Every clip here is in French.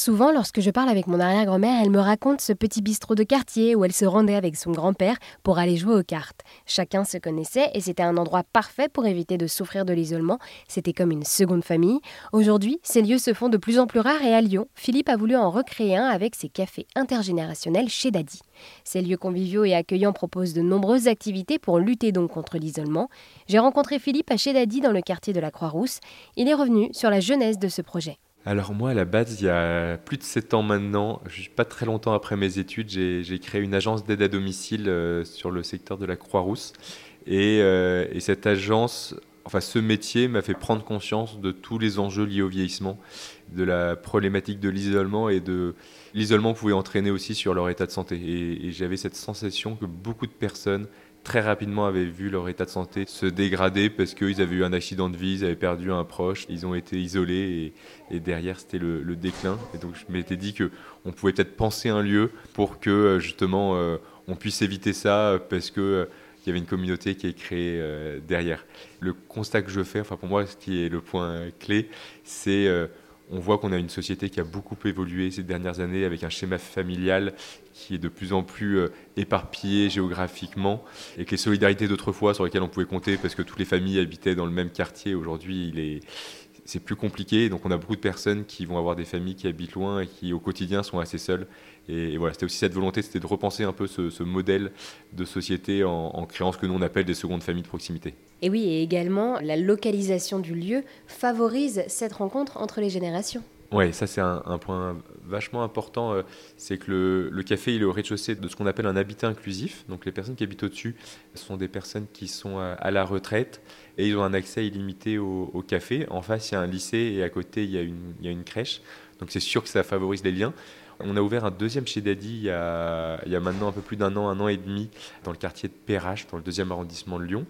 souvent, lorsque je parle avec mon arrière-grand-mère, elle me raconte ce petit bistrot de quartier où elle se rendait avec son grand-père pour aller jouer aux cartes. Chacun se connaissait et c'était un endroit parfait pour éviter de souffrir de l'isolement. C'était comme une seconde famille. Aujourd'hui, ces lieux se font de plus en plus rares et à Lyon, Philippe a voulu en recréer un avec ses cafés intergénérationnels chez Daddy. Ces lieux conviviaux et accueillants proposent de nombreuses activités pour lutter donc contre l'isolement. J'ai rencontré Philippe à chez Daddy dans le quartier de la Croix-Rousse. Il est revenu sur la genèse de ce projet. Alors moi, à la base, il y a plus de 7 ans maintenant, pas très longtemps après mes études, j'ai créé une agence d'aide à domicile euh, sur le secteur de la Croix-Rousse. Euh, et, cette agence, enfin ce métier m'a fait prendre conscience de tous les enjeux liés au vieillissement, de la problématique de l'isolement et de l'isolement pouvait entraîner aussi sur leur état de santé. et j'avais cette sensation que beaucoup de personnes très rapidement avaient vu leur état de santé se dégrader parce qu'ils avaient eu un accident de vie, ils avaient perdu un proche, ils ont été isolés et, derrière c'était le, déclin. Et donc je m'étais dit que on pouvait peut-être penser un lieu pour que euh, justement euh, on puisse éviter ça parce que euh, il y avait une communauté qui est créée derrière. Le constat que je fais, enfin pour moi, ce qui est le point clé, c'est on voit qu'on a une société qui a beaucoup évolué ces dernières années avec un schéma familial qui est de plus en plus euh, éparpillé géographiquement et que les solidarités d'autrefois sur lesquelles on pouvait compter parce que toutes les familles habitaient dans le même quartier, aujourd'hui il est c'est plus compliqué. Donc on a beaucoup de personnes qui vont avoir des familles qui habitent loin et qui au quotidien sont assez seules. Et, voilà, c'était aussi cette volonté, c'était de repenser un peu ce, modèle de société en, en, créant ce que nous on appelle des secondes familles de proximité. Et oui, et également la localisation du lieu favorise cette rencontre entre les générations. Oui, ça c'est un, point vachement important. Euh, c'est que le, café il est au rez-de-chaussée de ce qu'on appelle un habitat inclusif. Donc les personnes qui habitent au-dessus sont des personnes qui sont à, la retraite et ils ont un accès illimité au, café. En face il y a un lycée et à côté il y a une, crèche. Donc c'est sûr que ça favorise les liens. On a ouvert un deuxième chez Daddy il y a, il y a maintenant un peu plus d'un an, un an et demi, dans le quartier de Perrache, dans le deuxième arrondissement de Lyon.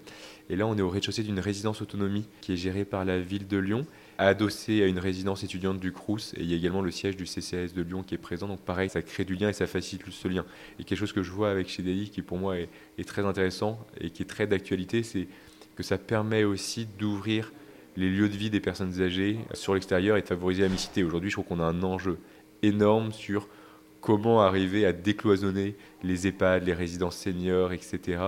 Et là, on est au rez-de-chaussée d'une résidence autonomie qui est gérée par la ville de Lyon adossé à une résidence étudiante du Crous et il y a également le siège du CCS de Lyon qui est présent. Donc pareil, ça crée du lien et ça facilite ce lien. Et quelque chose que je vois avec chez qui pour moi est, très intéressant et qui est très d'actualité, c'est que ça permet aussi d'ouvrir les lieux de vie des personnes âgées sur l'extérieur et de favoriser la mixité. Aujourd'hui, je trouve qu'on a un enjeu énorme sur comment arriver à décloisonner les EHPAD, les résidences seniors, etc.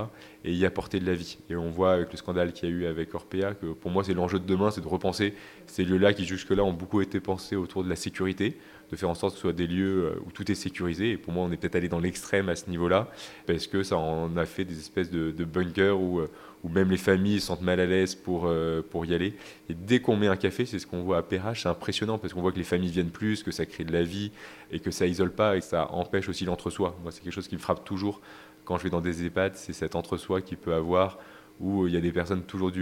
et y apporter de la vie. Et on voit avec le scandale qu'il y a eu avec Orpea que pour moi c'est l'enjeu de demain, c'est de repenser ces lieux-là qui jusque-là ont beaucoup été pensés autour de la sécurité, de faire en sorte que ce soit des lieux euh, où tout est sécurisé. Et pour moi on est peut-être allé dans l'extrême à ce niveau-là, parce que ça en a fait des espèces de, bunkers où euh, où même les familles se sentent mal à l'aise pour, euh, pour y aller. Et dès qu'on met un café, c'est ce qu'on voit à Perrache, c'est impressionnant parce qu'on voit que les familles viennent plus, que ça crée de la vie et que ça isole pas ça empêche aussi l'entre-soi. Moi, c'est quelque chose qui me frappe toujours quand je vais dans des EHPAD, c'est cet entre-soi qu'il peut avoir où il y a des personnes toujours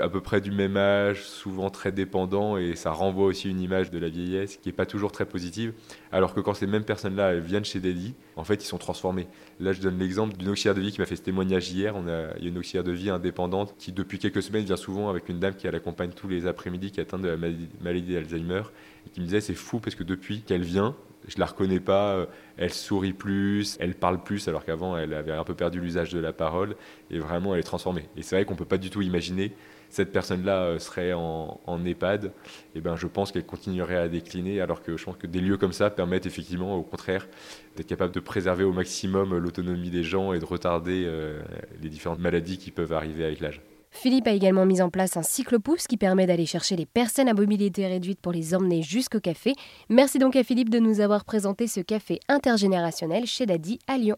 à peu près du même âge, souvent très dépendants, et ça renvoie aussi une image de la vieillesse qui n'est pas toujours très positive. Alors que quand ces mêmes personnes-là viennent chez Daddy, en fait, ils sont transformés. Là, je donne l'exemple d'une auxiliaire de vie qui m'a fait ce témoignage hier. On a, il y a une auxiliaire de vie indépendante qui, depuis quelques semaines, vient souvent avec une dame qui l'accompagne tous les après-midi, qui atteint de la maladie d'Alzheimer, et qui me disait c'est fou parce que depuis qu'elle vient, je la reconnais pas, euh, elle sourit plus, elle parle plus, alors qu'avant elle avait un peu perdu l'usage de la parole, et vraiment elle est transformée. Et c'est vrai qu'on peut pas du tout imaginer cette personne-là euh, serait en, EHPAD, et ben je pense qu'elle continuerait à décliner, alors que je pense que des lieux comme ça permettent effectivement, au contraire, d'être capable de préserver au maximum l'autonomie des gens et de retarder euh, les différentes maladies qui peuvent arriver avec l'âge. Philippe a également mis en place un cyclopousse qui permet d'aller chercher les personnes à mobilité réduite pour les emmener jusqu'au café. Merci donc à Philippe de nous avoir présenté ce café intergénérationnel chez Daddy à Lyon.